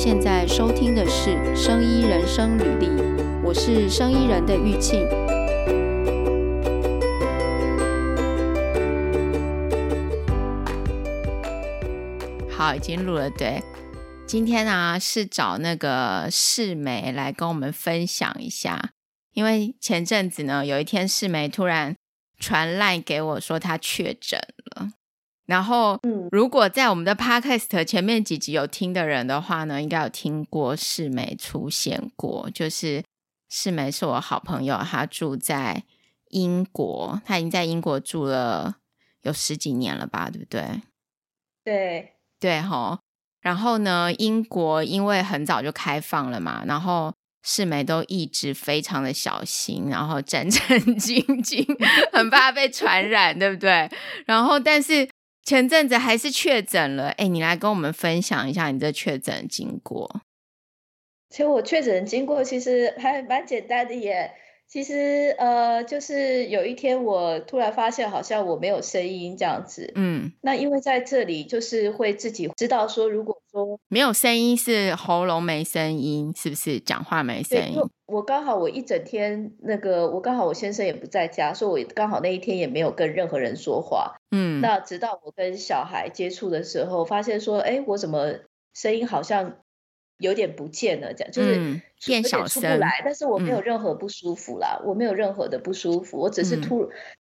现在收听的是《生医人生履历》，我是生医人的玉庆。好，已经录了。对，今天呢、啊、是找那个世梅来跟我们分享一下，因为前阵子呢，有一天世梅突然传赖给我说她确诊。然后，如果在我们的 podcast 前面几集有听的人的话呢，应该有听过世梅出现过。就是世梅是我好朋友，她住在英国，她已经在英国住了有十几年了吧，对不对？对对哈。然后呢，英国因为很早就开放了嘛，然后世梅都一直非常的小心，然后战战兢兢，很怕被传染，对不对？然后，但是。前阵子还是确诊了，哎，你来跟我们分享一下你这确诊经过。其实我确诊经过其实还蛮简单的耶。其实呃，就是有一天我突然发现好像我没有声音这样子。嗯，那因为在这里就是会自己知道说，如果说没有声音是喉咙没声音，是不是讲话没声音？我刚好我一整天那个，我刚好我先生也不在家，所以我刚好那一天也没有跟任何人说话。嗯，那直到我跟小孩接触的时候，发现说，哎，我怎么声音好像有点不见了？这样就是、嗯、变小，出不来。但是我没有任何不舒服啦，嗯、我没有任何的不舒服，我只是突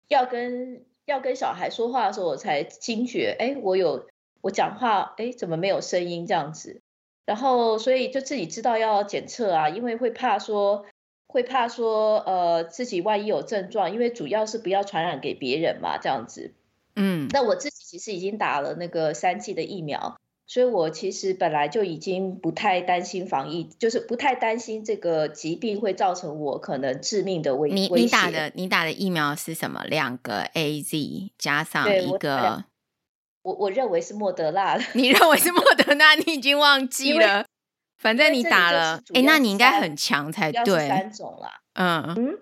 要跟、嗯、要跟小孩说话的时候，我才惊觉，哎，我有我讲话，哎，怎么没有声音这样子？然后，所以就自己知道要检测啊，因为会怕说，会怕说，呃，自己万一有症状，因为主要是不要传染给别人嘛，这样子。嗯，那我自己其实已经打了那个三剂的疫苗，所以我其实本来就已经不太担心防疫，就是不太担心这个疾病会造成我可能致命的危你你打的你打的疫苗是什么？两个 AZ 加上一个。我我认为是莫德纳，你认为是莫德纳？你已经忘记了，反正你打了，哎，那你应该很强才对。三种啦，嗯嗯，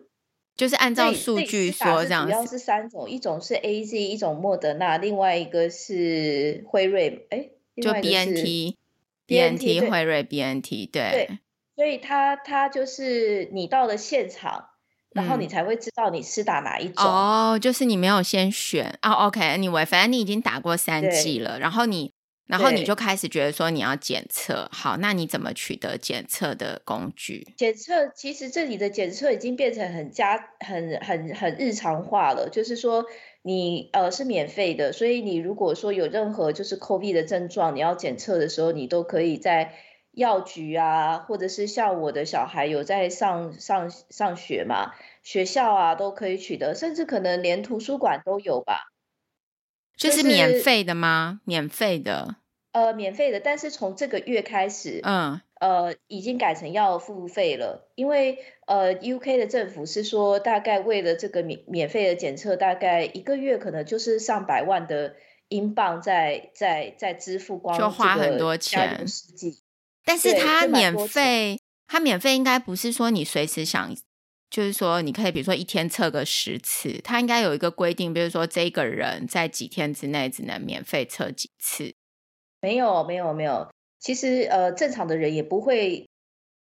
就是按照数据说这样，主要是三种，一种是 AZ，一种莫德纳，另外一个是辉瑞，哎，就 BNT，BNT 辉瑞 BNT，对，所以他他就是你到了现场。然后你才会知道你是打哪一种哦，就是你没有先选哦。OK，Anyway，反正你已经打过三剂了，然后你，然后你就开始觉得说你要检测。好，那你怎么取得检测的工具？检测其实这里的检测已经变成很加很很很日常化了，就是说你呃是免费的，所以你如果说有任何就是 COVID 的症状，你要检测的时候，你都可以在药局啊，或者是像我的小孩有在上上上学嘛。学校啊都可以取得，甚至可能连图书馆都有吧。这是免费的吗？免费的。呃，免费的，但是从这个月开始，嗯，呃，已经改成要付费了，因为呃，UK 的政府是说，大概为了这个免免费的检测，大概一个月可能就是上百万的英镑在在在支付光，就花很多钱。但是它免费，它免费应该不是说你随时想。就是说，你可以比如说一天测个十次，他应该有一个规定，比如说这个人在几天之内只能免费测几次。没有，没有，没有。其实呃，正常的人也不会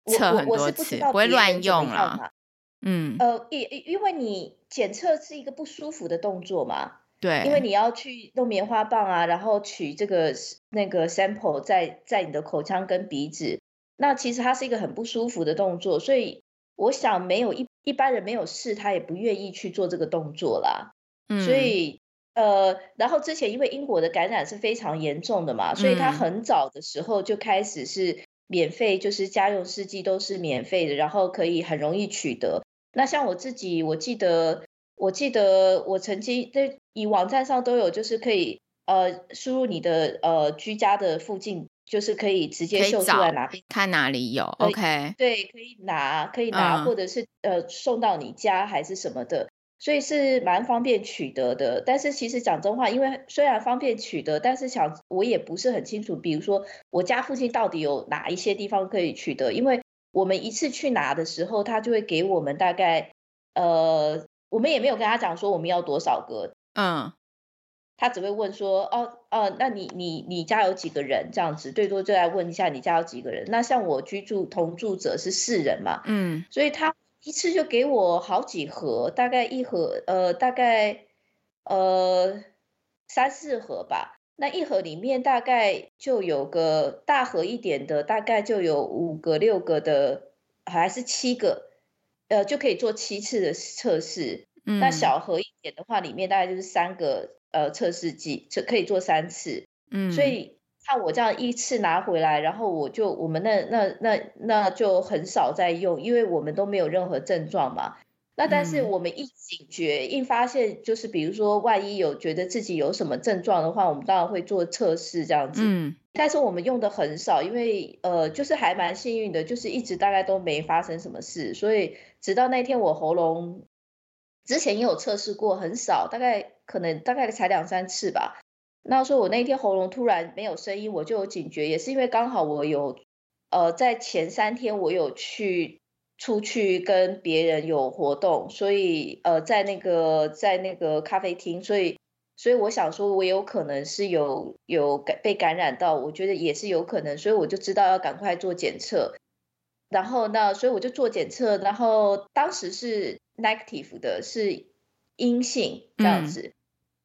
测很多次，不，不会乱用啦。嗯，呃，因因为你检测是一个不舒服的动作嘛，对，因为你要去弄棉花棒啊，然后取这个那个 sample 在在你的口腔跟鼻子，那其实它是一个很不舒服的动作，所以。我想没有一一般人没有试，他也不愿意去做这个动作啦。嗯，所以呃，然后之前因为英国的感染是非常严重的嘛，所以他很早的时候就开始是免费，就是家用试剂都是免费的，然后可以很容易取得。那像我自己，我记得我记得我曾经在以网站上都有，就是可以呃输入你的呃居家的附近。就是可以直接秀出来拿，看哪里有，OK，对，可以拿，可以拿，嗯、或者是呃送到你家还是什么的，所以是蛮方便取得的。但是其实讲真话，因为虽然方便取得，但是想我也不是很清楚，比如说我家附近到底有哪一些地方可以取得，因为我们一次去拿的时候，他就会给我们大概呃，我们也没有跟他讲说我们要多少个，嗯。他只会问说，哦哦，那你你你家有几个人？这样子，最多就来问一下你家有几个人。那像我居住同住者是四人嘛，嗯，所以他一次就给我好几盒，大概一盒，呃，大概呃三四盒吧。那一盒里面大概就有个大盒一点的，大概就有五个六个的，还是七个，呃，就可以做七次的测试。嗯，那小盒一点的话，里面大概就是三个。呃，测试剂这可以做三次，嗯，所以看我这样一次拿回来，然后我就我们那那那那就很少在用，因为我们都没有任何症状嘛。那但是我们一警觉，一发现就是比如说万一有觉得自己有什么症状的话，我们当然会做测试这样子。嗯，但是我们用的很少，因为呃，就是还蛮幸运的，就是一直大概都没发生什么事，所以直到那天我喉咙。之前也有测试过，很少，大概可能大概才两三次吧。那时候我那天喉咙突然没有声音，我就有警觉，也是因为刚好我有，呃，在前三天我有去出去跟别人有活动，所以呃，在那个在那个咖啡厅，所以所以我想说，我有可能是有有感被感染到，我觉得也是有可能，所以我就知道要赶快做检测。然后那所以我就做检测，然后当时是。negative 的是阴性这样子，嗯、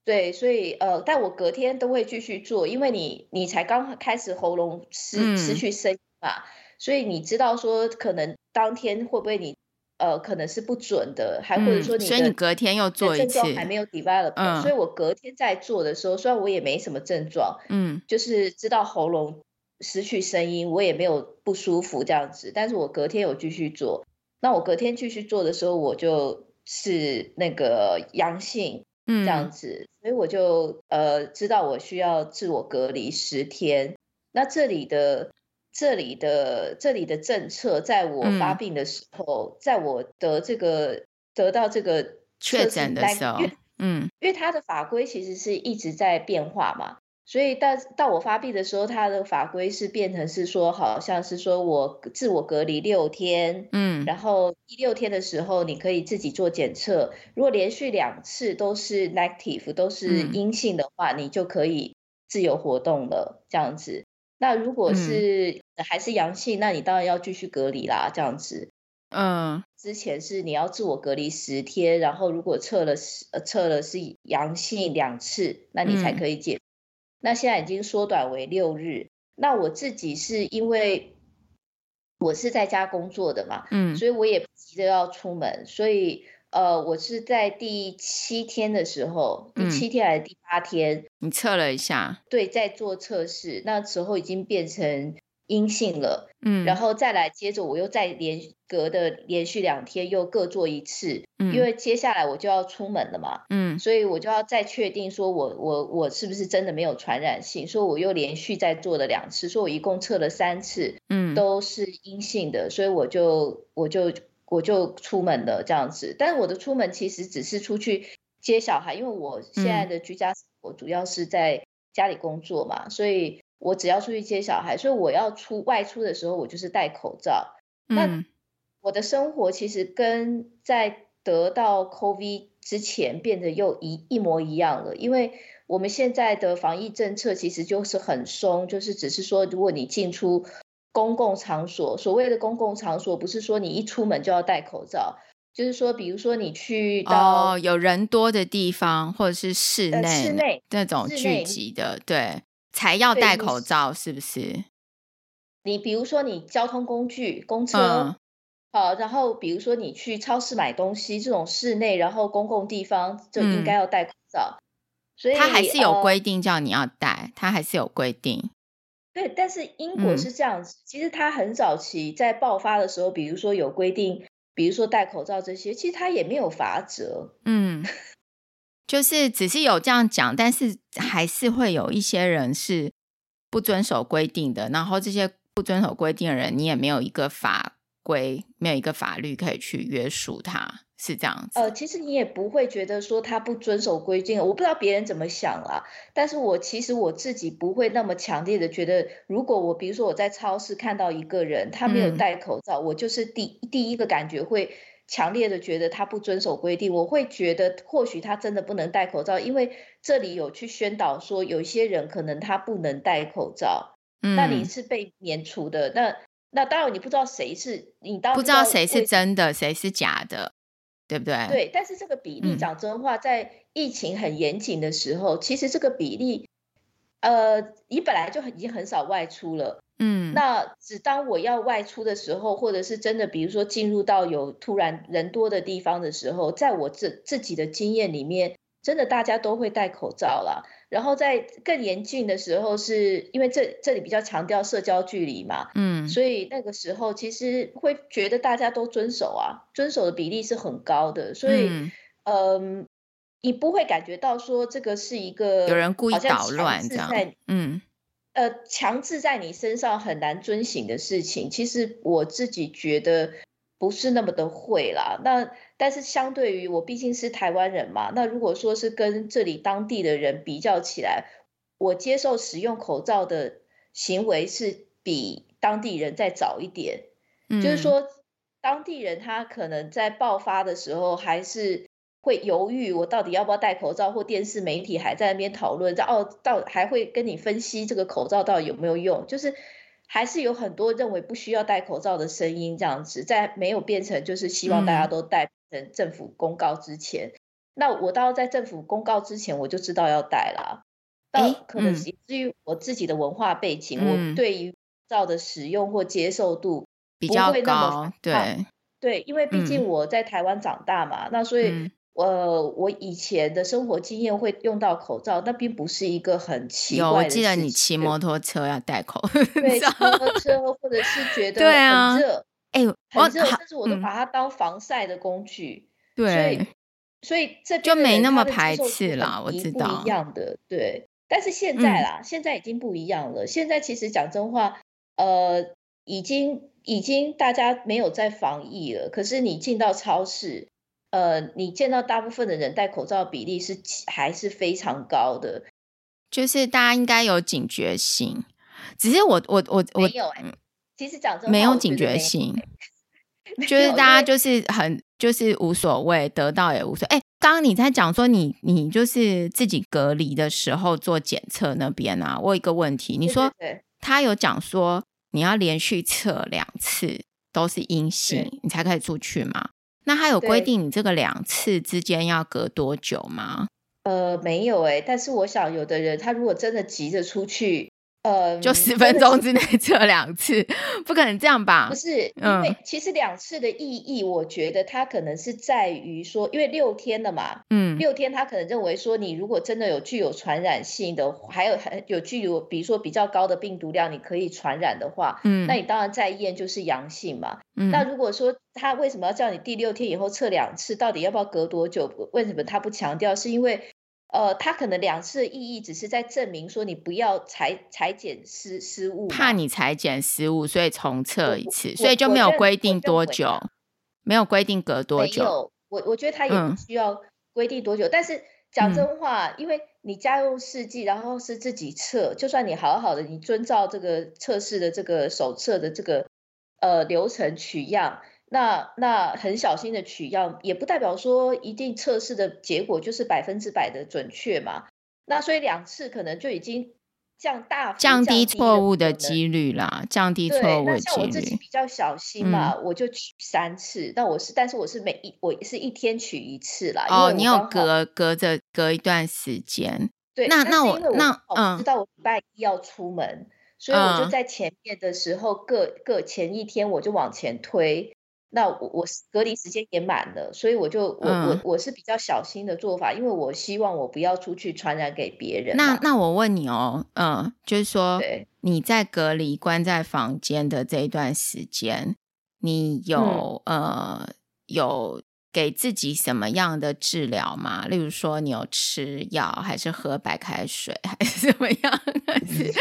对，所以呃，但我隔天都会继续做，因为你你才刚开始喉咙失失去声音嘛，嗯、所以你知道说可能当天会不会你呃可能是不准的，还或者说你、嗯、所以你隔天又做一次，症状还没有 develop，、嗯、所以我隔天在做的时候，虽然我也没什么症状，嗯，就是知道喉咙失去声音，我也没有不舒服这样子，但是我隔天有继续做。那我隔天继续做的时候，我就是那个阳性，嗯，这样子，所以我就呃知道我需要自我隔离十天。那这里的这里的这里的政策，在我发病的时候，嗯、在我得这个得到这个确诊的时候，嗯，因为它的法规其实是一直在变化嘛。所以到到我发病的时候，他的法规是变成是说，好像是说我自我隔离六天，嗯，然后第六天的时候，你可以自己做检测，如果连续两次都是 negative，都是阴性的话，嗯，你就可以自由活动了，这样子。那如果是还是阳性，那你当然要继续隔离啦，这样子。嗯，之前是你要自我隔离十天，然后如果测了是测了是阳性两次，那你才可以解。那现在已经缩短为六日。那我自己是因为我是在家工作的嘛，嗯，所以我也不急着要出门，所以呃，我是在第七天的时候，第七天还是第八天，嗯，你测了一下，对，在做测试，那时候已经变成。阴性了，嗯，然后再来接着我又再连隔的连续两天又各做一次，嗯，因为接下来我就要出门了嘛，嗯，所以我就要再确定说我我我是不是真的没有传染性，所以我又连续再做了两次，所以我一共测了三次，嗯，都是阴性的，所以我就我就我就出门了这样子，但是我的出门其实只是出去接小孩，因为我现在的居家生活主要是在家里工作嘛，所以。我只要出去接小孩，所以我要出外出的时候，我就是戴口罩。嗯。那我的生活其实跟在得到 COVID 之前变得又一一模一样了，因为我们现在的防疫政策其实就是很松，就是只是说，如果你进出公共场所，所谓的公共场所，不是说你一出门就要戴口罩，就是说，比如说你去到哦有人多的地方，或者是室内、呃、室内那种聚集的，对。才要戴口罩，是不是？你比如说，你交通工具，公车，嗯，好，然后比如说你去超市买东西，这种室内，然后公共地方就应该要戴口罩。嗯，所以他还是有规定叫你要戴，他还是有规定。对，但是英国是这样子，嗯，其实他很早期在爆发的时候，比如说有规定，比如说戴口罩这些，其实他也没有罚则。嗯。就是只是有这样讲，但是还是会有一些人是不遵守规定的。然后这些不遵守规定的人，你也没有一个法规，没有一个法律可以去约束他，是这样子。呃，其实你也不会觉得说他不遵守规定，我不知道别人怎么想啊。但是我其实我自己不会那么强烈的觉得，如果我比如说我在超市看到一个人他没有戴口罩，嗯，我就是第第一个感觉会。强烈的觉得他不遵守规定，我会觉得或许他真的不能戴口罩，因为这里有去宣导说有一些人可能他不能戴口罩，嗯，那你是被免除的。那那当然你不知道谁是你当不知道谁是真的，谁是假的，对不对？对，但是这个比例讲真话，在疫情很严谨的时候，嗯，其实这个比例，呃，你本来就很已经很少外出了。嗯，那只当我要外出的时候，或者是真的，比如说进入到有突然人多的地方的时候，在我自自己的经验里面，真的大家都会戴口罩了。然后在更严峻的时候是，是因为这这里比较强调社交距离嘛，嗯，所以那个时候其实会觉得大家都遵守啊，遵守的比例是很高的，所以嗯、呃，你不会感觉到说这个是一个有人故意捣乱这样，嗯。呃，强制在你身上很难遵行的事情，其实我自己觉得不是那么的会啦。那但是相对于我毕竟是台湾人嘛，那如果说是跟这里当地的人比较起来，我接受使用口罩的行为是比当地人再早一点。嗯，就是说当地人他可能在爆发的时候还是。会犹豫，我到底要不要戴口罩？或电视媒体还在那边讨论，哦，到还会跟你分析这个口罩到底有没有用？就是还是有很多认为不需要戴口罩的声音，这样子，在没有变成就是希望大家都戴成政府公告之前，嗯、那我到在政府公告之前我就知道要戴了。到可能以至于我自己的文化背景，嗯、我对于口罩的使用或接受度比较高，对对，因为毕竟我在台湾长大嘛，嗯、那所以。嗯呃，我以前的生活经验会用到口罩，那并不是一个很奇怪。有，我记得你骑摩托车要戴口罩。对，骑摩托车或者是觉得很热，哎、啊，很热，但是我都把它当防晒的工具。对、嗯，所以所以这就没那么排斥啦。我知道，不一样的对，但是现在啦、嗯，现在已经不一样了。现在其实讲真话，呃，已经已经大家没有在防疫了。可是你进到超市。呃，你见到大部分的人戴口罩比例是还是非常高的，就是大家应该有警觉性。只是我我我我没有哎、欸，其实讲真没有警觉性，就是大家就是很就是无所谓，得到也无所谓。哎，刚刚你在讲说你你就是自己隔离的时候做检测那边啊，我有一个问题，你说他有讲说你要连续测两次都是阴性，你才可以出去吗？那他有规定你这个两次之间要隔多久吗？呃，没有哎、欸，但是我想有的人他如果真的急着出去。呃，就十分钟之内测两次，不可能这样吧？不是，因为其实两次的意义，我觉得它可能是在于说，因为六天了嘛，嗯，六天他可能认为说，你如果真的有具有传染性的，还有还有具有，比如说比较高的病毒量，你可以传染的话，嗯，那你当然再验就是阳性嘛。嗯，那如果说他为什么要叫你第六天以后测两次，到底要不要隔多久？为什么他不强调？是因为。呃，他可能两次的意义只是在证明说你不要裁裁剪失失误，怕你裁剪失误，所以重测一次，所以就没有规定多久，没有规定隔多久。没有，我我觉得他也不需要规定多久。嗯、但是讲真话、嗯，因为你家用试剂，然后是自己测，就算你好好的，你遵照这个测试的这个手册的这个呃流程取样。那那很小心的取样，也不代表说一定测试的结果就是百分之百的准确嘛。那所以两次可能就已经降大降低错误的几率啦，降低错误的几率。那像我自己比较小心嘛，嗯、我就取三次。那我是，但是我是每一我是一天取一次啦。哦，你有隔隔着隔一段时间。对，那那我那嗯，知道我礼拜一要出门、嗯，所以我就在前面的时候各各前一天我就往前推。那我我隔离时间也满了，所以我就我、嗯、我我是比较小心的做法，因为我希望我不要出去传染给别人。那那我问你哦，嗯，就是说你在隔离关在房间的这一段时间，你有、嗯、呃有。给自己什么样的治疗吗？例如说，你有吃药，还是喝白开水，还是怎么样？还是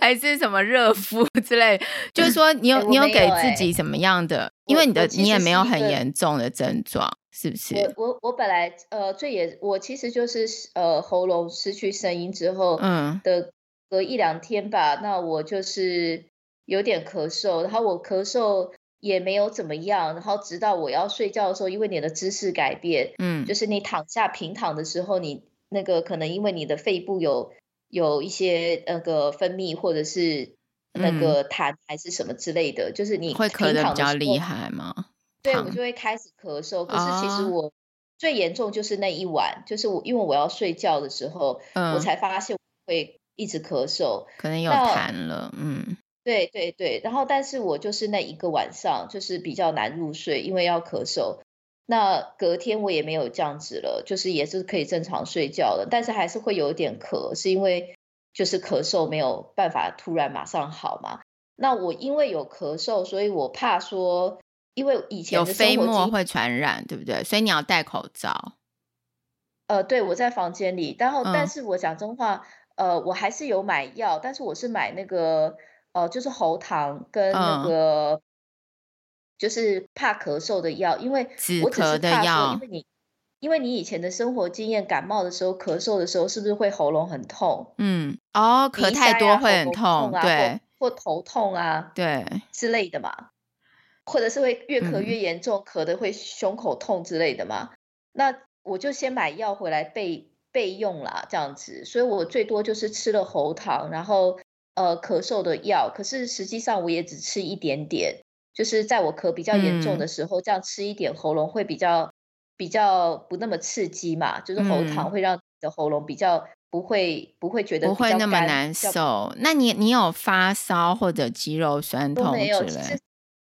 还是什么热敷之类？就是说，你有、你有给自己什么样的？因为你的你也没有很严重的症状，是不是？我我我本来呃最也我其实就是呃喉咙失去声音之后，嗯的隔一两天吧，那我就是有点咳嗽，然后我咳嗽。也没有怎么样。然后直到我要睡觉的时候，因为你的姿势改变，嗯，就是你躺下平躺的时候，你那个可能因为你的肺部有有一些那个分泌，或者是那个痰还是什么之类的，嗯、就是你会咳得比较厉害吗？对，我就会开始咳嗽。可是其实我最严重就是那一晚，就是我因为我要睡觉的时候，嗯、我才发现我会一直咳嗽，可能有痰了。嗯，对对对。然后，但是我就是那一个晚上就是比较难入睡，因为要咳嗽。那隔天我也没有这样子了，就是也是可以正常睡觉了，但是还是会有点咳，是因为就是咳嗽没有办法突然马上好嘛。那我因为有咳嗽，所以我怕说。因为以前有飞沫会传染，对不对？所以你要戴口罩。呃，对，我在房间里，然后，但是我讲真话，嗯、呃，我还是有买药，但是我是买那个，呃，就是喉糖跟那个，嗯、就是怕咳嗽的药，因为我只是怕说，因为你，因为你以前的生活经验，感冒的时候、咳嗽的时候，是不是会喉咙很痛？嗯，哦，咳太多会很痛，啊、对或，或头痛啊，对之类的嘛。或者是会越咳越严重，嗯、咳的会胸口痛之类的嘛？那我就先买药回来备备用啦，这样子。所以我最多就是吃了喉糖，然后呃咳嗽的药。可是实际上我也只吃一点点，就是在我咳比较严重的时候，嗯、这样吃一点，喉咙会比较比较不那么刺激嘛。就是喉糖会让你的喉咙比较不会不会觉得不会那么难受。那你你有发烧或者肌肉酸痛之类？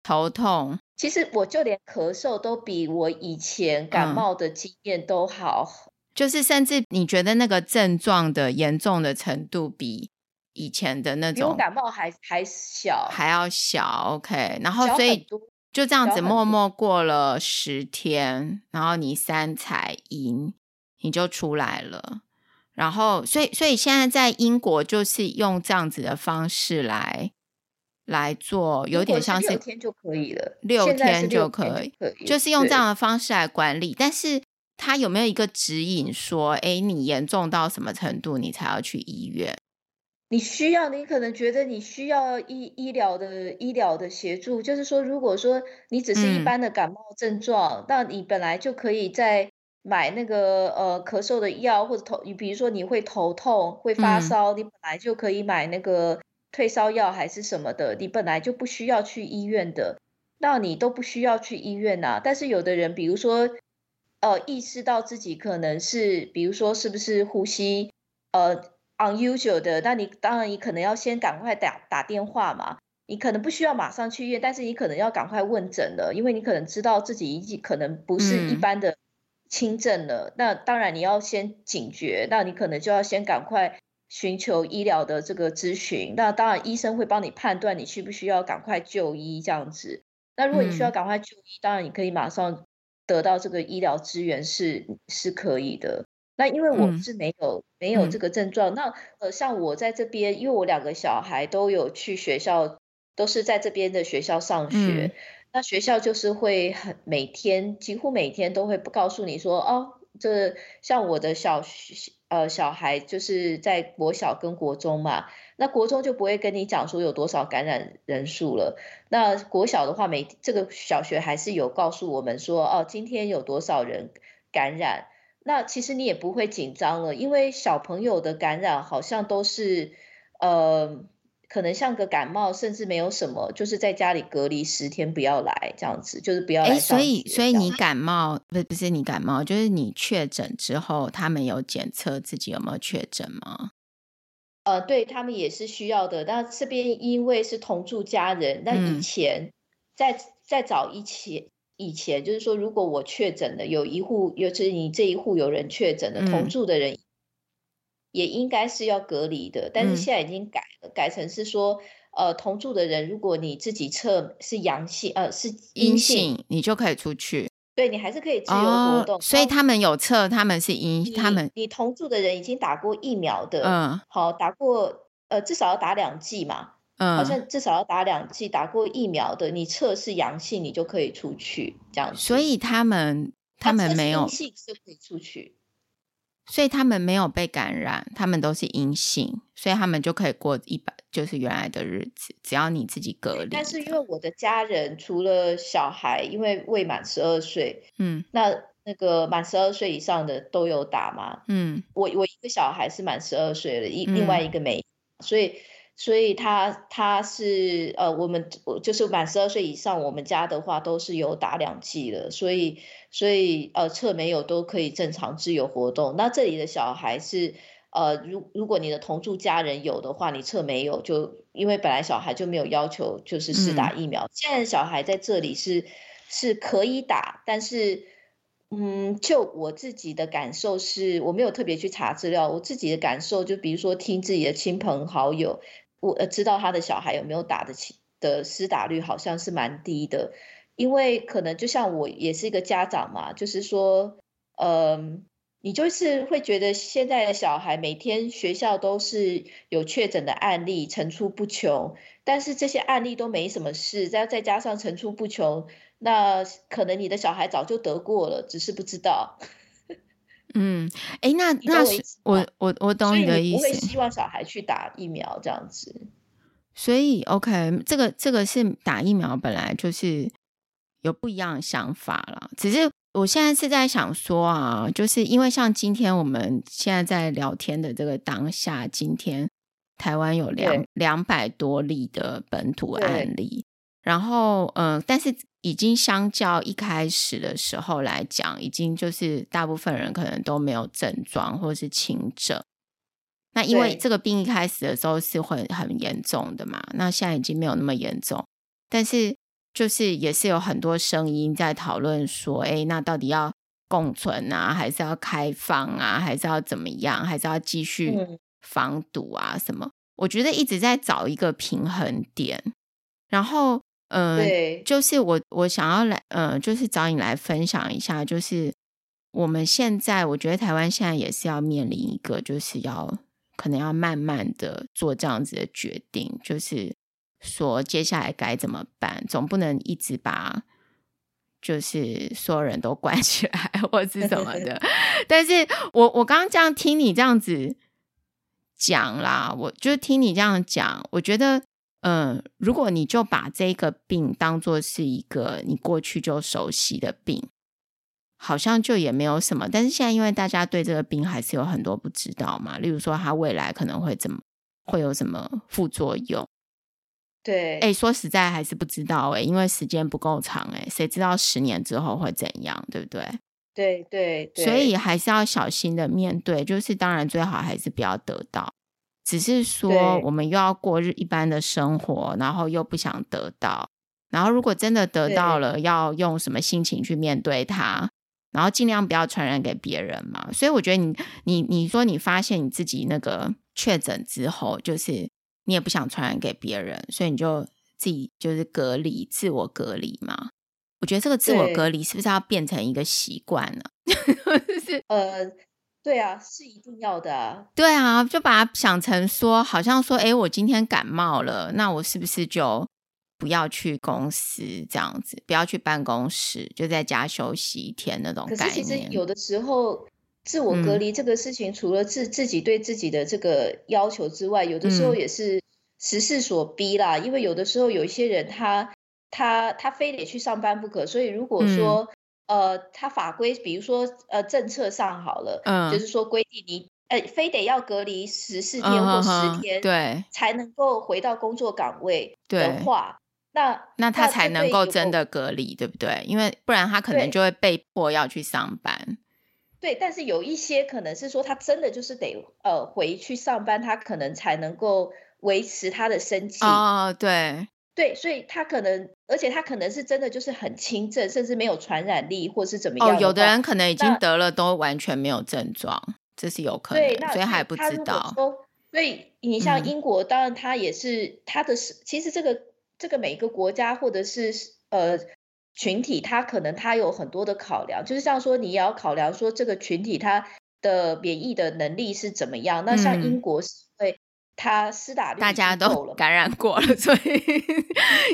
头痛，其实我就连咳嗽都比我以前感冒的经验都好，嗯，就是甚至你觉得那个症状的严重的程度比以前的那种，比我感冒还还小，还要小。OK，然后所以就这样子默默过了十天，然后你三彩阴，你就出来了。然后，所以所以现在在英国就是用这样子的方式来。来做有点像是六天就可以了，六天就可以，就是用这样的方式来管理。但是他有没有一个指引说，哎，你严重到什么程度，你才要去医院？你需要，你可能觉得你需要医医疗的医疗的协助。就是说，如果说你只是一般的感冒症状，嗯、那你本来就可以在买那个呃咳嗽的药，或者头，你比如说你会头痛、会发烧，嗯、你本来就可以买那个。退烧药还是什么的，你本来就不需要去医院的，那你都不需要去医院呐、啊。但是有的人，比如说，呃，意识到自己可能是，比如说是不是呼吸呃 unusual 的，那你当然你可能要先赶快打打电话嘛。你可能不需要马上去医院，但是你可能要赶快问诊了，因为你可能知道自己已经可能不是一般的轻症了。嗯、那当然你要先警觉，那你可能就要先赶快。寻求医疗的这个咨询，那当然医生会帮你判断你需不需要赶快就医这样子。那如果你需要赶快就医，嗯、当然你可以马上得到这个医疗资源是是可以的。那因为我是没有、嗯、没有这个症状，那呃像我在这边，因为我两个小孩都有去学校，都是在这边的学校上学，嗯、那学校就是会很每天几乎每天都会不告诉你说哦。这像我的小呃小孩就是在国小跟国中嘛，那国中就不会跟你讲说有多少感染人数了。那国小的话，每这个小学还是有告诉我们说，哦，今天有多少人感染。那其实你也不会紧张了，因为小朋友的感染好像都是呃。可能像个感冒，甚至没有什么，就是在家里隔离十天，不要来这样子，就是不要来。所以，所以你感冒不是不是你感冒，就是你确诊之后，他们有检测自己有没有确诊吗？呃，对他们也是需要的。那这边因为是同住家人，那以前、嗯、在在早一前以前，就是说，如果我确诊了，有一户，尤其是你这一户有人确诊了，同住的人。嗯也应该是要隔离的，但是现在已经改了，嗯、改成是说，呃，同住的人，如果你自己测是阳性，呃，是阴性，性，你就可以出去。对，你还是可以自由活动。哦、所以他们有测，他们是阴，他们你同住的人已经打过疫苗的，嗯，好，打过，呃，至少要打两剂嘛，嗯，好像至少要打两剂，打过疫苗的，你测试阳性，你就可以出去，这样子。所以他们他们没有阴性是可以出去。所以他们没有被感染，他们都是阴性，所以他们就可以过一百就是原来的日子，只要你自己隔离。但是因为我的家人除了小孩，因为未满十二岁，嗯，那那个满十二岁以上的都有打嘛，嗯，我我一个小孩是满十二岁了，一、嗯、另外一个没，所以。所以他他是呃，我们就是满十二岁以上，我们家的话都是有打两剂的，所以所以呃，测没有都可以正常自由活动。那这里的小孩是呃，如如果你的同住家人有的话，你测没有就因为本来小孩就没有要求就是试打疫苗，嗯、现在小孩在这里是是可以打，但是嗯，就我自己的感受是，我没有特别去查资料，我自己的感受就比如说听自己的亲朋好友。我知道他的小孩有没有打得起的施打率好像是蛮低的，因为可能就像我也是一个家长嘛，就是说，嗯，你就是会觉得现在的小孩每天学校都是有确诊的案例层出不穷，但是这些案例都没什么事，再再加上层出不穷，那可能你的小孩早就得过了，只是不知道。嗯，哎，那那我我我懂你的意思。会希望小孩去打疫苗这样子。所以，OK，这个这个是打疫苗本来就是有不一样的想法了。只是我现在是在想说啊，就是因为像今天我们现在在聊天的这个当下，今天台湾有两两百多例的本土案例，然后嗯、呃，但是。已经相较一开始的时候来讲，已经就是大部分人可能都没有症状或是轻症。那因为这个病一开始的时候是会很严重的嘛，那现在已经没有那么严重。但是就是也是有很多声音在讨论说，哎，那到底要共存啊，还是要开放啊，还是要怎么样，还是要继续防堵啊？什么？我觉得一直在找一个平衡点，然后。嗯，对，就是我我想要来，嗯，就是找你来分享一下，就是我们现在，我觉得台湾现在也是要面临一个，就是要可能要慢慢的做这样子的决定，就是说接下来该怎么办，总不能一直把就是所有人都关 起来或是什么的。但是我我刚刚这样听你这样子讲啦，我就听你这样讲，我觉得。嗯，如果你就把这个病当做是一个你过去就熟悉的病，好像就也没有什么。但是现在因为大家对这个病还是有很多不知道嘛，例如说它未来可能会怎么，会有什么副作用？对，哎，说实在还是不知道哎，因为时间不够长哎，谁知道十年之后会怎样，对不对？对对对，所以还是要小心的面对，就是当然最好还是不要得到。只是说，我们又要过日一般的生活，然后又不想得到，然后如果真的得到了，要用什么心情去面对它，然后尽量不要传染给别人嘛。所以我觉得你你你说你发现你自己那个确诊之后，就是你也不想传染给别人，所以你就自己就是隔离，自我隔离嘛。我觉得这个自我隔离是不是要变成一个习惯呢？是 呃。对啊，是一定要的啊。对啊，就把它想成说，好像说，哎，我今天感冒了，那我是不是就不要去公司这样子，不要去办公室，就在家休息一天那种感觉。可是其实有的时候，自我隔离这个事情，嗯、除了自自己对自己的这个要求之外，有的时候也是时势所逼啦。嗯、因为有的时候有一些人他，他他他非得去上班不可，所以如果说。嗯呃，他法规，比如说，呃，政策上好了，嗯，就是说规定你，呃，非得要隔离十四天或十天，对，才能够回到工作岗位的话，那那他才能够真的隔离，对不对？因为不然他可能就会被迫要去上班。对，但是有一些可能是说他真的就是得呃回去上班，他可能才能够维持他的生计。哦，对。对，所以他可能，而且他可能是真的就是很轻症，甚至没有传染力，或是怎么样。哦，有的人可能已经得了，都完全没有症状，这是有可能。对，所以还不知道。所以你像英国，嗯、当然他也是他的是，其实这个这个每一个国家或者是呃群体，他可能他有很多的考量，就是像说你也要考量说这个群体他的免疫的能力是怎么样。那像英国是会。嗯他施打率，大家都感染过了，所以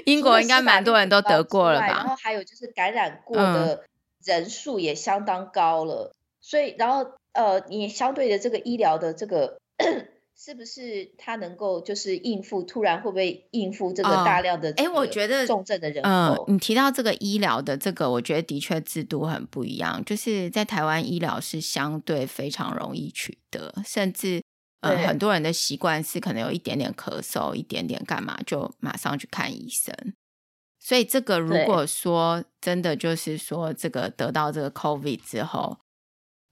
英国应该蛮多人都得过了吧？然后还有就是感染过的人数也相当高了，嗯、所以然后呃，你相对的这个医疗的这个。是不是他能够就是应付？突然会不会应付这个大量的？哎，我觉得重症的人口。嗯，你提到这个医疗的这个，我觉得的确制度很不一样。就是在台湾，医疗是相对非常容易取得，甚至呃，很多人的习惯是可能有一点点咳嗽，一点点干嘛，就马上去看医生。所以这个如果说真的就是说，这个得到这个 COVID 之后。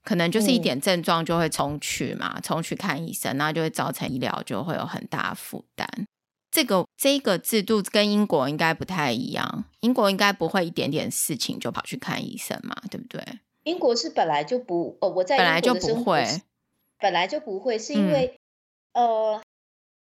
可能就是一点症状就会冲去嘛，冲、嗯、去看医生，那就会造成医疗就会有很大负担。这个这个制度跟英国应该不太一样，英国应该不会一点点事情就跑去看医生嘛，对不对？英国是本来就不，呃，我在本来就不会，本来就不会，是因为、嗯、呃。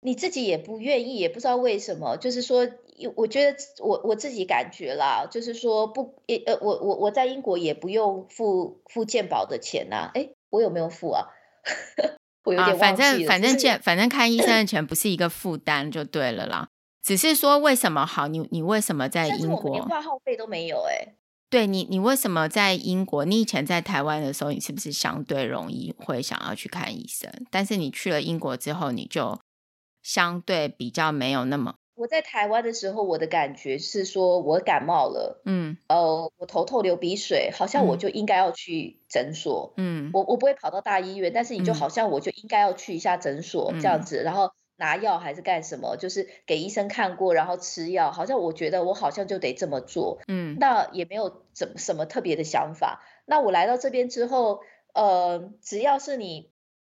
你自己也不愿意，也不知道为什么。就是说，我觉得我我自己感觉啦，就是说不，呃，我我我在英国也不用付付健保的钱呐、啊。哎，我有没有付啊？我有点。反正反正健反正看医生的 钱不是一个负担就对了啦。只是说为什么好？你你为什么在英国连挂号费都没有、欸？哎，对你你为什么在英国？你以前在台湾的时候，你是不是相对容易会想要去看医生？但是你去了英国之后，你就相对比较没有那么。我在台湾的时候，我的感觉是说，我感冒了，嗯，呃，我头痛流鼻水，好像我就应该要去诊所，嗯，我我不会跑到大医院，但是你就好像我就应该要去一下诊所这样子，嗯、然后拿药还是干什么，就是给医生看过，然后吃药，好像我觉得我好像就得这么做，嗯，那也没有怎么什么特别的想法。那我来到这边之后，呃，只要是你。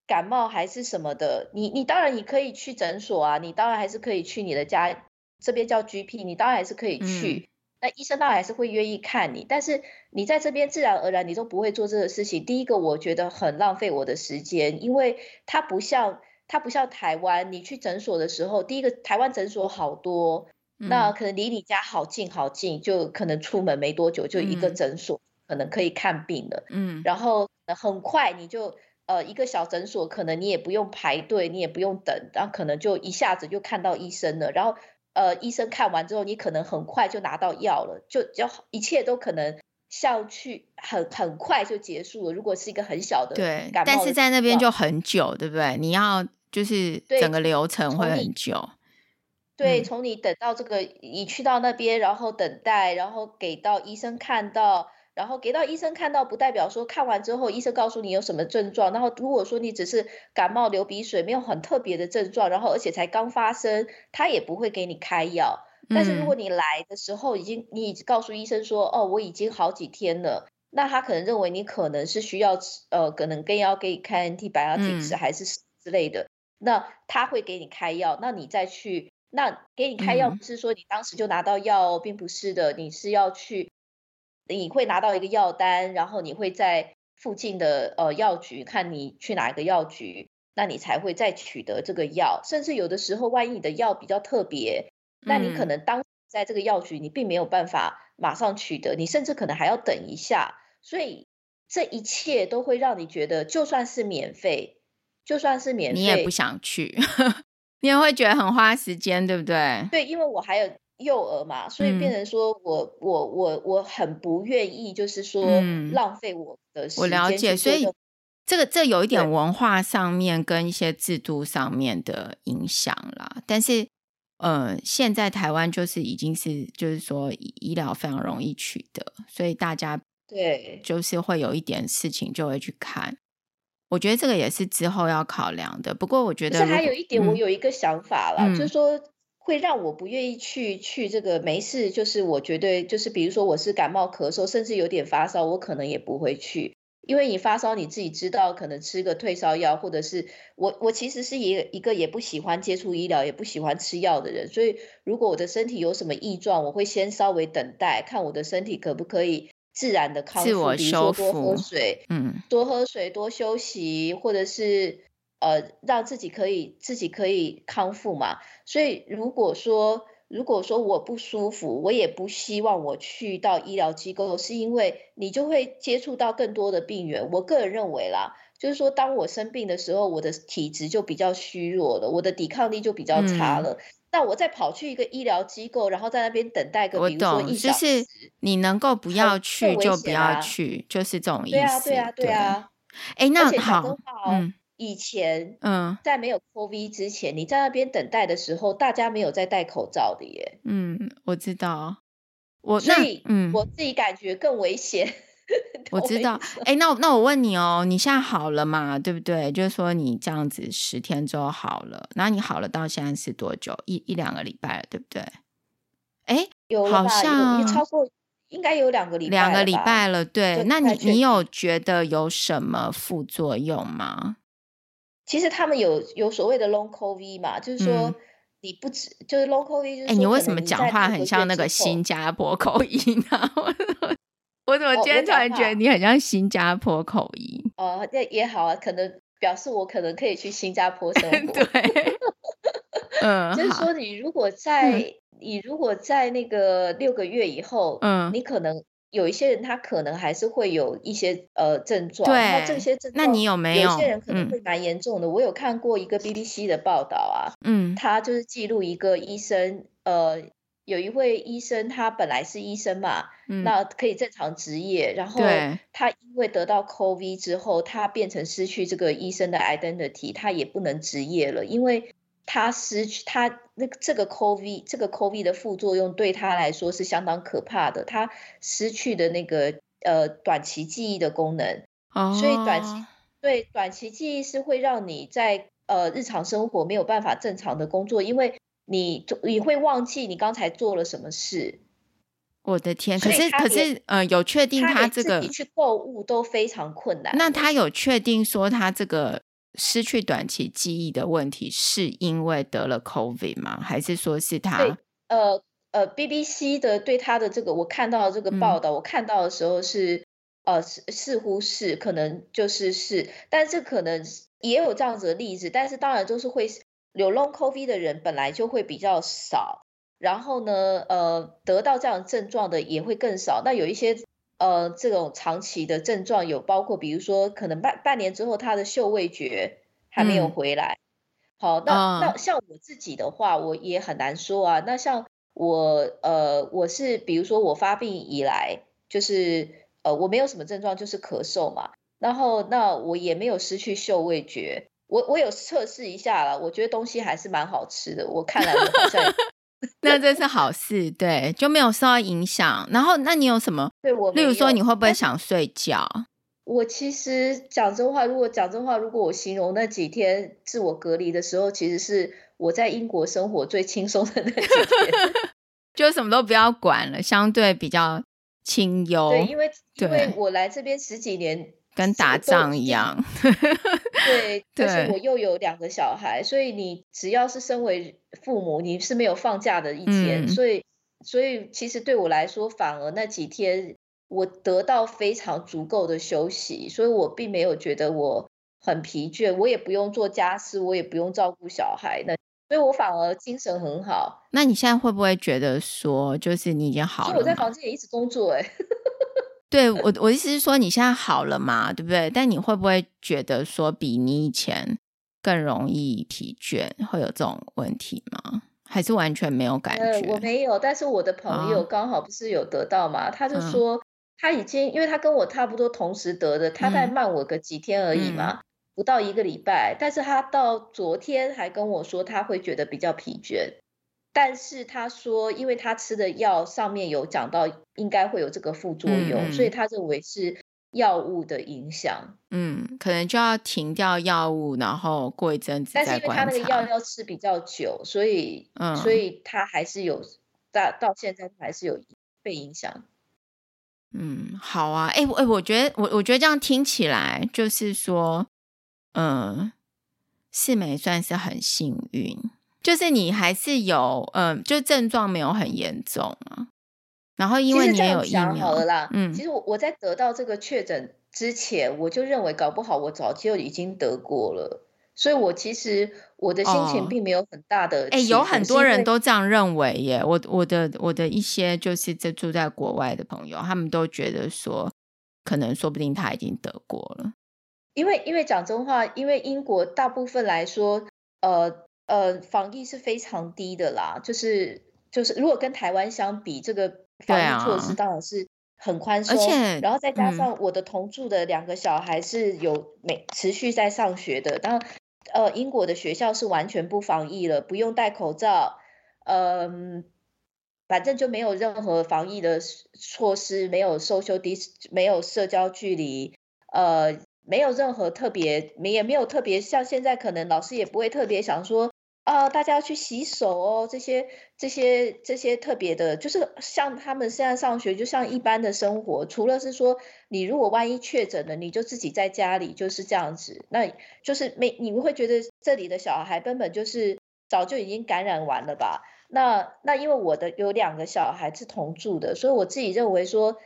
感冒还是什么的，你你当然你可以去诊所啊，你当然还是可以去你的家，这边叫 GP，你当然还是可以去，嗯、那医生当然还是会愿意看你，但是你在这边自然而然你都不会做这个事情。第一个我觉得很浪费我的时间，因为它不像它不像台湾，你去诊所的时候，第一个台湾诊所好多，嗯、那可能离你家好近好近，就可能出门没多久就一个诊所、嗯、可能可以看病了，嗯，然后很快你就。呃，一个小诊所可能你也不用排队，你也不用等，然后可能就一下子就看到医生了。然后，呃，医生看完之后，你可能很快就拿到药了，就就一切都可能像去很很快就结束了。如果是一个很小的对，但是在那边就很久，对不对？你要就是整个流程会很久。对，从你等到这个，你去到那边，然后等待，然后给到医生看到。然后给到医生看到，不代表说看完之后医生告诉你有什么症状。然后如果说你只是感冒流鼻水，没有很特别的症状，然后而且才刚发生，他也不会给你开药。但是如果你来的时候已经你已经告诉医生说，哦，我已经好几天了，那他可能认为你可能是需要呃，可能更要给你开 antibiotics 还是之类的，那他会给你开药。那你再去，那给你开药不是说你当时就拿到药，并不是的，你是要去。你会拿到一个药单，然后你会在附近的呃药局看你去哪一个药局，那你才会再取得这个药。甚至有的时候，万一你的药比较特别，那你可能当在这个药局你并没有办法马上取得，你甚至可能还要等一下。所以这一切都会让你觉得，就算是免费，就算是免费，你也不想去，你也会觉得很花时间，对不对？对，因为我还有。幼儿嘛，所以变成说我、嗯、我我我很不愿意，就是说浪费我的时间、嗯。我了解，所以这个这有一点文化上面跟一些制度上面的影响啦。但是，呃，现在台湾就是已经是就是说医疗非常容易取得，所以大家对就是会有一点事情就会去看。我觉得这个也是之后要考量的。不过我觉得，还有一点，我有一个想法啦，嗯、就是说。会让我不愿意去去这个没事，就是我绝对就是比如说我是感冒咳嗽，甚至有点发烧，我可能也不会去，因为你发烧你自己知道，可能吃个退烧药，或者是我我其实是一一个也不喜欢接触医疗，也不喜欢吃药的人，所以如果我的身体有什么异状，我会先稍微等待，看我的身体可不可以自然的康复，自我修复，比如说多喝水，嗯，多喝水，多休息，或者是。呃，让自己可以自己可以康复嘛。所以如果说如果说我不舒服，我也不希望我去到医疗机构，是因为你就会接触到更多的病源。我个人认为啦，就是说当我生病的时候，我的体质就比较虚弱了，我的抵抗力就比较差了。嗯、那我再跑去一个医疗机构，然后在那边等待个，比如说一小时，就是你能够不要去就不要去，就是这种意思。对啊，对啊，对啊。哎，那好，嗯，以前，嗯，在没有 COVID 之前，你在那边等待的时候，大家没有在戴口罩的耶。嗯，我知道，我所以，嗯，我自己感觉更危险。我知道，哎，那那我问你哦，你现在好了嘛？对不对？就是说你这样子十天之后好了，那你好了到现在是多久？一一两个礼拜了，对不对？哎，有好像超过，应该有两个礼拜，两个礼拜了。对，那你你有觉得有什么副作用吗？其实他们有有所谓的 Long COVID 嘛，就是说你不止、嗯、就是 Long COVID，就是哎，你为什么讲话很像那个新加坡口音啊？我怎么今天突然觉得你很像新加坡口音？哦，那也好啊，可能表示我可能可以去新加坡生 活。对，嗯，就是说你如果在、嗯、你如果在那个六个月以后，嗯，你可能有一些人他可能还是会有一些呃症状，对，那这些症状，那你有没有？有些人可能会蛮严重的。嗯、我有看过一个 BBC 的报道啊，嗯，他就是记录一个医生，呃。有一位医生，他本来是医生嘛，嗯、那可以正常执业。然后他因为得到 COVID 之后，他变成失去这个医生的 identity，他也不能执业了，因为他失去他那个这个 COVID 这个 COVID 的副作用对他来说是相当可怕的。他失去的那个呃短期记忆的功能，哦、所以短期对短期记忆是会让你在呃日常生活没有办法正常的工作，因为。你你会忘记你刚才做了什么事？我的天！可是可是呃，有确定他这个你去购物都非常困难。那他有确定说他这个失去短期记忆的问题是因为得了 COVID 吗？还是说是他？呃呃，BBC 的对他的这个我看到的这个报道，嗯、我看到的时候是呃似似乎是可能就是是，但是可能也有这样子的例子，但是当然就是会。有 Long COVID 的人本来就会比较少，然后呢，呃，得到这样症状的也会更少。那有一些呃这种长期的症状，有包括比如说可能半半年之后他的嗅味觉还没有回来。嗯、好，那那像我自己的话，我也很难说啊。那像我呃我是比如说我发病以来，就是呃我没有什么症状，就是咳嗽嘛。然后那我也没有失去嗅味觉。我我有测试一下了，我觉得东西还是蛮好吃的。我看来我好像 那这是好事，对，就没有受到影响。然后，那你有什么？对我，例如说，你会不会想睡觉？我其实讲真话，如果讲真话，如果我形容那几天自我隔离的时候，其实是我在英国生活最轻松的那几天，就什么都不要管了，相对比较清幽。对，因为因为我来这边十几年。跟打仗一样，对，但是我又有两个小孩，所以你只要是身为父母，你是没有放假的一天，嗯、所以，所以其实对我来说，反而那几天我得到非常足够的休息，所以我并没有觉得我很疲倦，我也不用做家事，我也不用照顾小孩，那所以我反而精神很好。那你现在会不会觉得说，就是你已经好了？我在房间也一直工作、欸，哎。对我，我意思是说，你现在好了嘛，对不对？但你会不会觉得说，比你以前更容易疲倦，会有这种问题吗？还是完全没有感觉？呃，我没有，但是我的朋友刚好不是有得到嘛，哦、他就说他已经，因为他跟我差不多同时得的，他在慢我个几天而已嘛，嗯、不到一个礼拜，但是他到昨天还跟我说他会觉得比较疲倦。但是他说，因为他吃的药上面有讲到应该会有这个副作用，嗯、所以他认为是药物的影响。嗯，可能就要停掉药物，然后过一阵子再。但是因为他那个药要吃比较久，所以，嗯，所以他还是有到到现在还是有被影响。嗯，好啊，哎、欸，哎，我觉得我我觉得这样听起来就是说，嗯，世美算是很幸运。就是你还是有，嗯，就症状没有很严重啊。然后因为你也有疫苗，好了啦，嗯，其实我我在得到这个确诊之前，我就认为搞不好我早就已经得过了，所以我其实我的心情并没有很大的。哎、哦，有很多人都这样认为耶。我我的我的一些就是在住在国外的朋友，他们都觉得说，可能说不定他已经得过了。因为因为讲真话，因为英国大部分来说，呃。呃，防疫是非常低的啦，就是就是，如果跟台湾相比，这个防疫措施当然是很宽松，而且然后再加上我的同住的两个小孩是有每持续在上学的，当然，呃，英国的学校是完全不防疫了，不用戴口罩，嗯、呃，反正就没有任何防疫的措施，没有 social dis，没有社交距离，呃，没有任何特别，也没有特别，像现在可能老师也不会特别想说。啊、大家要去洗手哦，这些、这些、这些特别的，就是像他们现在上学，就像一般的生活，除了是说，你如果万一确诊了，你就自己在家里，就是这样子，那就是没，你们会觉得这里的小孩根本就是早就已经感染完了吧？那那因为我的有两个小孩是同住的，所以我自己认为说，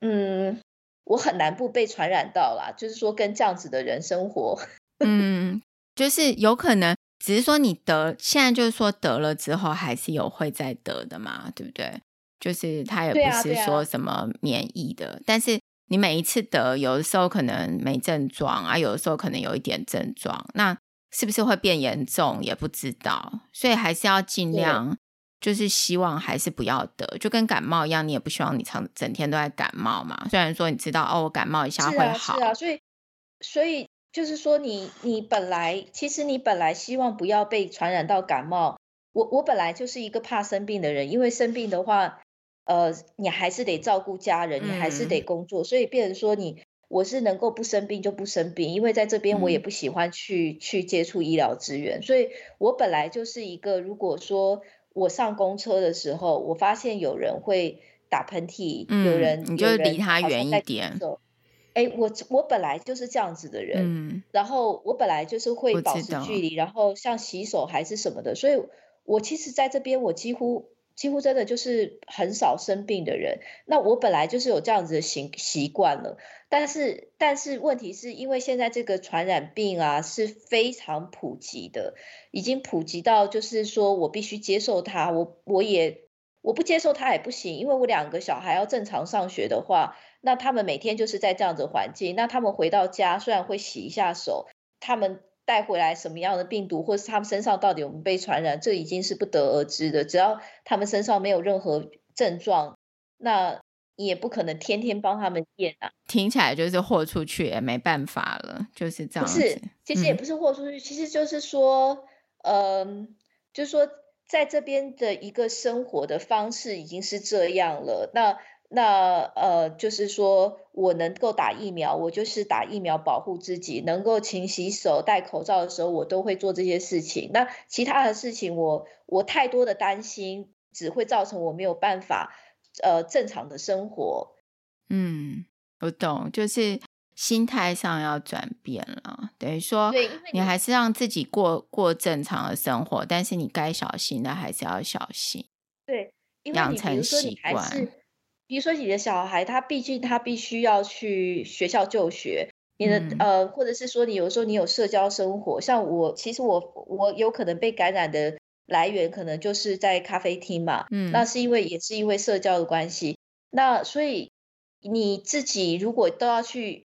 嗯，我很难不被传染到啦，就是说跟这样子的人生活，嗯，就是有可能。只是说你得，现在就是说得了之后还是有会再得的嘛，对不对？就是他也不是说什么免疫的，啊啊、但是你每一次得，有的时候可能没症状啊，有的时候可能有一点症状，那是不是会变严重也不知道，所以还是要尽量，就是希望还是不要得，就跟感冒一样，你也不希望你长整天都在感冒嘛。虽然说你知道哦，我感冒一下会好，是啊，是啊，所以所以。就是说你，你你本来其实你本来希望不要被传染到感冒。我我本来就是一个怕生病的人，因为生病的话，呃，你还是得照顾家人，你还是得工作，嗯、所以变成说你我是能够不生病就不生病，因为在这边我也不喜欢去、嗯、去接触医疗资源，所以我本来就是一个，如果说我上公车的时候，我发现有人会打喷嚏，嗯、有人你就离他远一点。哎，我我本来就是这样子的人，嗯，然后我本来就是会保持距离，然后像洗手还是什么的，所以我其实在这边我几乎几乎真的就是很少生病的人。那我本来就是有这样子的习习惯了，但是但是问题是因为现在这个传染病啊是非常普及的，已经普及到就是说我必须接受它，我我也我不接受它也不行，因为我两个小孩要正常上学的话。那他们每天就是在这样子环境，那他们回到家虽然会洗一下手，他们带回来什么样的病毒，或是他们身上到底有没有被传染，这已经是不得而知的。只要他们身上没有任何症状，那你也不可能天天帮他们验啊。听起来就是豁出去也没办法了，就是这样子。不是，其实也不是豁出去，嗯、其实就是说，嗯、呃，就是说在这边的一个生活的方式已经是这样了。那。那呃，就是说我能够打疫苗，我就是打疫苗保护自己，能够勤洗手、戴口罩的时候，我都会做这些事情。那其他的事情我，我我太多的担心，只会造成我没有办法呃正常的生活。嗯，我懂，就是心态上要转变了，等于说，你还是让自己过过正常的生活，但是你该小心的还是要小心。对，养成习惯。比如说你的小孩，他毕竟他必须要去学校就学，你的、嗯、呃，或者是说你有时候你有社交生活，像我，其实我我有可能被感染的来源，可能就是在咖啡厅嘛，嗯，那是因为也是因为社交的关系，那所以你自己如果都要去，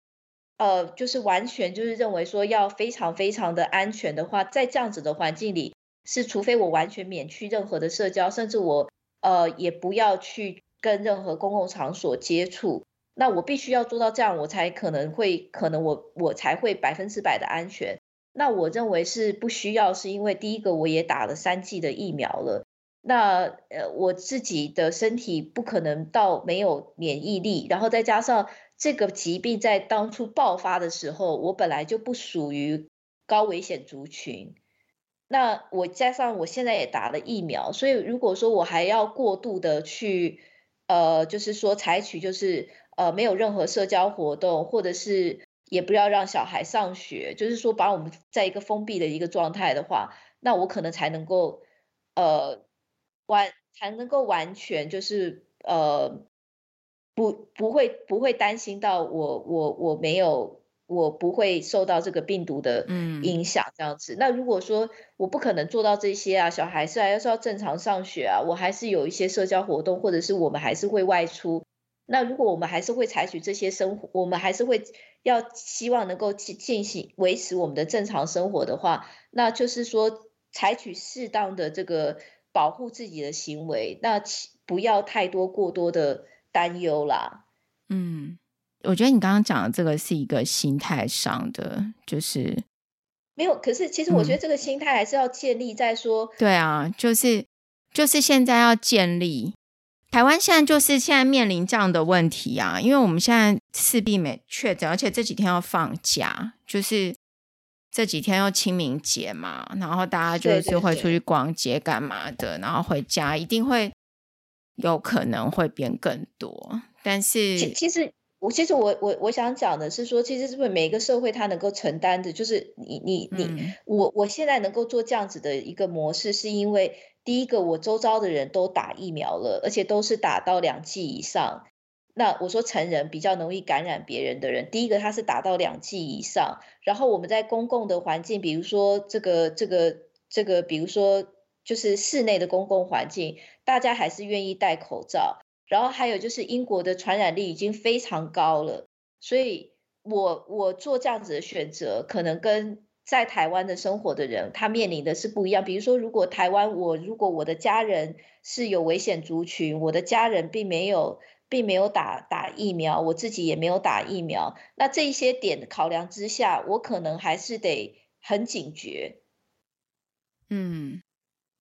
呃，就是完全就是认为说要非常非常的安全的话，在这样子的环境里，是除非我完全免去任何的社交，甚至我呃也不要去。跟任何公共场所接触，那我必须要做到这样，我才可能会，可能我我才会百分之百的安全。那我认为是不需要，是因为第一个我也打了三剂的疫苗了，那呃我自己的身体不可能到没有免疫力，然后再加上这个疾病在当初爆发的时候，我本来就不属于高危险族群。那我加上我现在也打了疫苗，所以如果说我还要过度的去。呃，就是说采取就是呃没有任何社交活动，或者是也不要让小孩上学，就是说把我们在一个封闭的一个状态的话，那我可能才能够呃完才能够完全就是呃不不会不会担心到我我我没有。我不会受到这个病毒的影响，这样子。嗯。那如果说我不可能做到这些啊，小孩是还是要正常上学啊，我还是有一些社交活动，或者是我们还是会外出。那如果我们还是会采取这些生活，我们还是会要希望能够进进行维持我们的正常生活的话，那就是说采取适当的这个保护自己的行为，那不要太多过多的担忧啦。嗯，我觉得你刚刚讲的这个是一个心态上的，就是没有。可是其实我觉得这个心态还是要建立在说，对啊，就是就是现在要建立。台湾现在就是现在面临这样的问题啊，因为我们现在势必没确诊，而且这几天要放假，就是这几天要清明节嘛，然后大家就是会出去逛街干嘛的，然后回家一定会有可能会变更多。但是其其实我其实我我我想讲的是说，其实是不是每一个社会它能够承担的，就是你你你、嗯、我我现在能够做这样子的一个模式，是因为。第一个，我周遭的人都打疫苗了，而且都是打到两剂以上。那我说成人比较容易感染别人的人，第一个他是打到两剂以上。然后我们在公共的环境，比如说这个这个这个，比如说就是室内的公共环境，大家还是愿意戴口罩。然后还有就是英国的传染力已经非常高了，所以我我做这样子的选择，可能跟。在台湾的生活的人，他面临的是不一样。比如说，如果台湾我如果我的家人是有危险族群，我的家人并没有并没有打打疫苗，我自己也没有打疫苗，那这一些点考量之下，我可能还是得很警觉。嗯，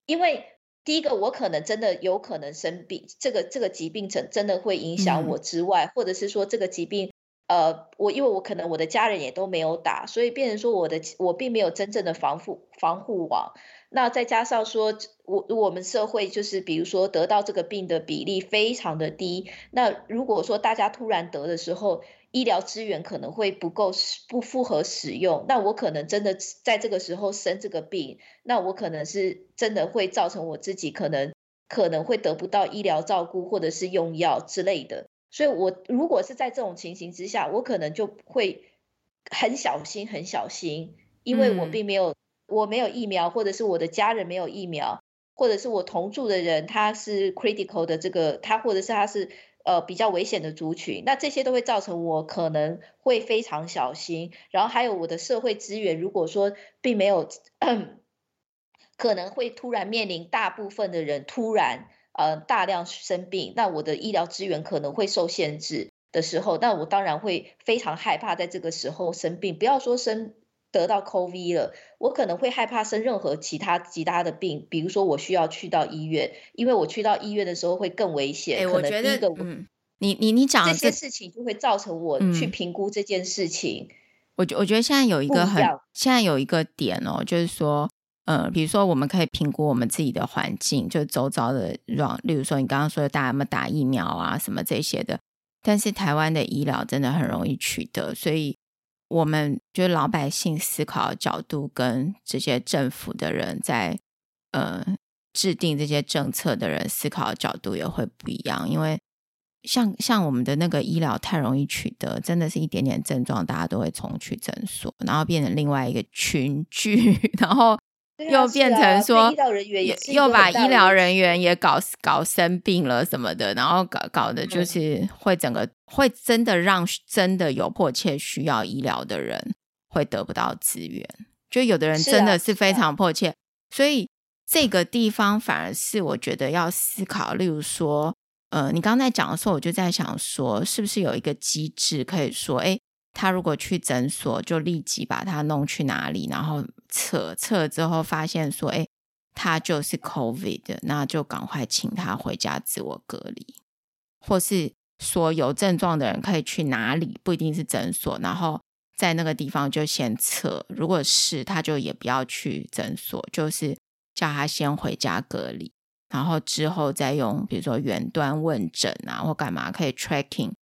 因为第一个，我可能真的有可能生病，这个这个疾病真真的会影响我之外，嗯、或者是说这个疾病。呃，我因为我可能我的家人也都没有打，所以变成说我的我并没有真正的防护防护网。那再加上说，我我们社会就是比如说得到这个病的比例非常的低。那如果说大家突然得的时候，医疗资源可能会不够不符合使用，那我可能真的在这个时候生这个病，那我可能是真的会造成我自己可能可能会得不到医疗照顾或者是用药之类的。所以，我如果是在这种情形之下，我可能就会很小心，很小心，因为我并没有，我没有疫苗，或者是我的家人没有疫苗，或者是我同住的人他是 critical 的这个，他或者是他是呃比较危险的族群，那这些都会造成我可能会非常小心。然后还有我的社会资源，如果说并没有，可能会突然面临大部分的人突然。呃，大量生病，那我的医疗资源可能会受限制的时候，那我当然会非常害怕在这个时候生病。不要说生得到 COVID 了，我可能会害怕生任何其他其他的病，比如说我需要去到医院，因为我去到医院的时候会更危险。欸、可能第一个，嗯，你你你讲这些事情就会造成我去评估这件事情。我觉我觉得现在有一个很，现在有一个点哦，就是说。呃，比如说，我们可以评估我们自己的环境，就周遭的软，例如说你刚刚说的大家有没有打疫苗啊，什么这些的。但是台湾的医疗真的很容易取得，所以我们就是老百姓思考的角度跟这些政府的人在呃制定这些政策的人思考的角度也会不一样。因为像像我们的那个医疗太容易取得，真的是一点点症状，大家都会冲去诊所，然后变成另外一个群聚，然后。又变成说，啊、又把医疗人员也搞搞生病了什么的，然后搞搞的就是会整个会真的让真的有迫切需要医疗的人会得不到资源，就有的人真的是非常迫切，所以这个地方反而是我觉得要思考。例如说，呃，你刚才讲的时候，我就在想说，是不是有一个机制可以说，哎。他如果去诊所，就立即把他弄去哪里，然后测测了之后发现说，哎，他就是 COVID，那就赶快请他回家自我隔离，或是说有症状的人可以去哪里，不一定是诊所，然后在那个地方就先测，如果是他就也不要去诊所，就是叫他先回家隔离，然后之后再用比如说远端问诊啊或干嘛可以 tracking，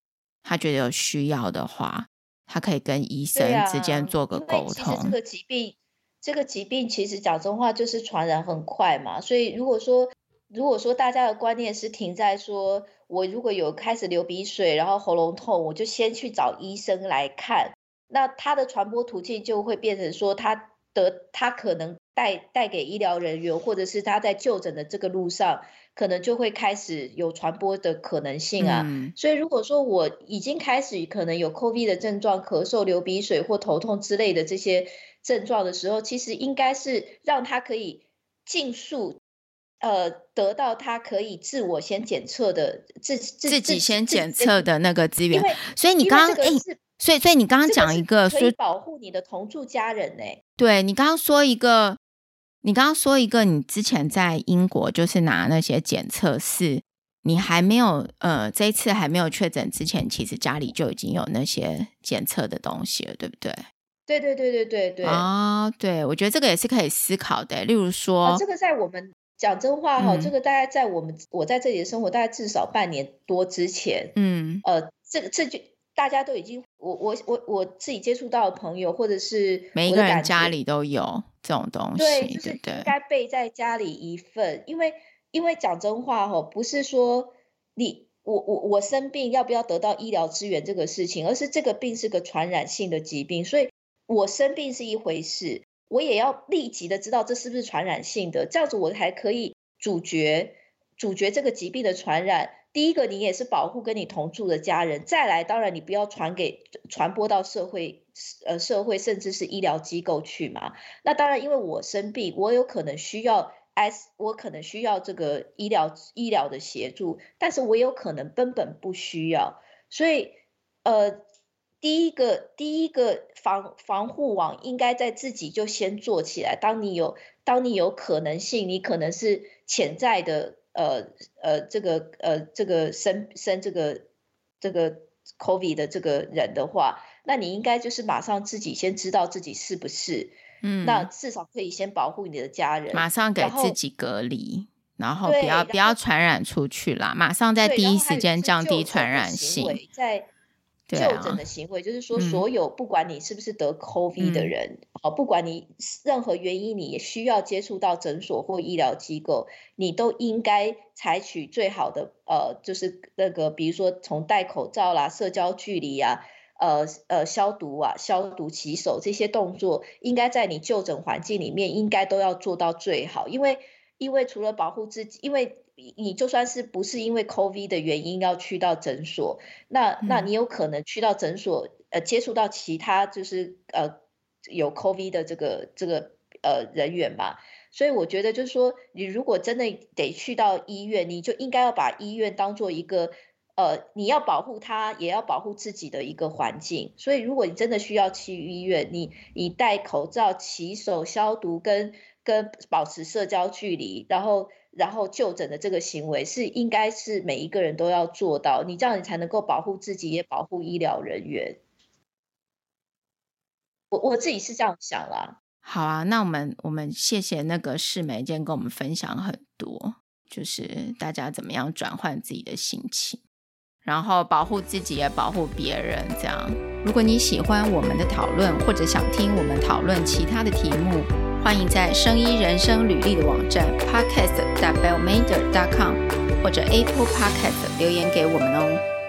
他觉得有需要的话。他可以跟医生之间做个沟通。啊、这个疾病，这个疾病其实讲真话就是传染很快嘛。所以如果说，如果说大家的观念是停在说，我如果有开始流鼻水，然后喉咙痛，我就先去找医生来看，那他的传播途径就会变成说，他得他可能带带给医疗人员，或者是他在就诊的这个路上。可能就会开始有传播的可能性啊，嗯、所以如果说我已经开始可能有 COVID 的症状，咳嗽、流鼻水或头痛之类的这些症状的时候，其实应该是让他可以尽速呃得到他可以自我先检测的自自自己先检测的那个资源。所以你刚刚哎，所以所以你刚刚讲一个，可以保护你的同住家人呢？对，你刚刚说一个，你刚刚说一个，你之前在英国就是拿那些检测是。你还没有呃，这一次还没有确诊之前，其实家里就已经有那些检测的东西了，对不对？对对对对对对。啊、哦，对，我觉得这个也是可以思考的。例如说，啊、这个在我们讲真话哈、嗯，这个大概在我们我在这里的生活，大概至少半年多之前，嗯，呃，这个这就大家都已经，我我我我自己接触到的朋友，或者是每一个人家里都有这种东西，对，就是应该备在家里一份，因为。因为讲真话哈，不是说你我我我生病要不要得到医疗资源这个事情，而是这个病是个传染性的疾病，所以我生病是一回事，我也要立即的知道这是不是传染性的，这样子我才可以阻绝阻绝这个疾病的传染。第一个，你也是保护跟你同住的家人；再来，当然你不要传给传播到社会呃社会甚至是医疗机构去嘛。那当然，因为我生病，我有可能需要。S，我可能需要这个医疗医疗的协助，但是我有可能根本不需要，所以呃，第一个第一个防防护网应该在自己就先做起来。当你有当你有可能性，你可能是潜在的呃呃这个呃这个生生这个这个 COVID 的这个人的话，那你应该就是马上自己先知道自己是不是。嗯，那至少可以先保护你的家人，马上给自己隔离，然后，不要不要传染出去啦，马上在第一时间降低传染性。在就诊的行为，啊、就是说，所有不管你是不是得 COVID 的人，好、嗯，不管你任何原因，你也需要接触到诊所或医疗机构，你都应该采取最好的呃，就是那个，比如说从戴口罩啦、社交距离啊。呃呃，消毒啊，消毒洗手这些动作，应该在你就诊环境里面，应该都要做到最好。因为，因为除了保护自己，因为你就算是不是因为 COVID 的原因要去到诊所，那那你有可能去到诊所，呃，接触到其他就是呃有 COVID 的这个这个呃人员嘛。所以我觉得就是说，你如果真的得去到医院，你就应该要把医院当做一个。呃，你要保护他，也要保护自己的一个环境。所以，如果你真的需要去医院，你你戴口罩、洗手、消毒跟跟保持社交距离，然后然后就诊的这个行为是应该是每一个人都要做到。你这样你才能够保护自己，也保护医疗人员。我我自己是这样想啦。好啊，那我们我们谢谢那个世梅今天跟我们分享很多，就是大家怎么样转换自己的心情。然后保护自己也保护别人，这样。如果你喜欢我们的讨论，或者想听我们讨论其他的题目，欢迎在生医人生履历的网站 podcast.bellmander.com 或者 Apple Podcast 留言给我们哦。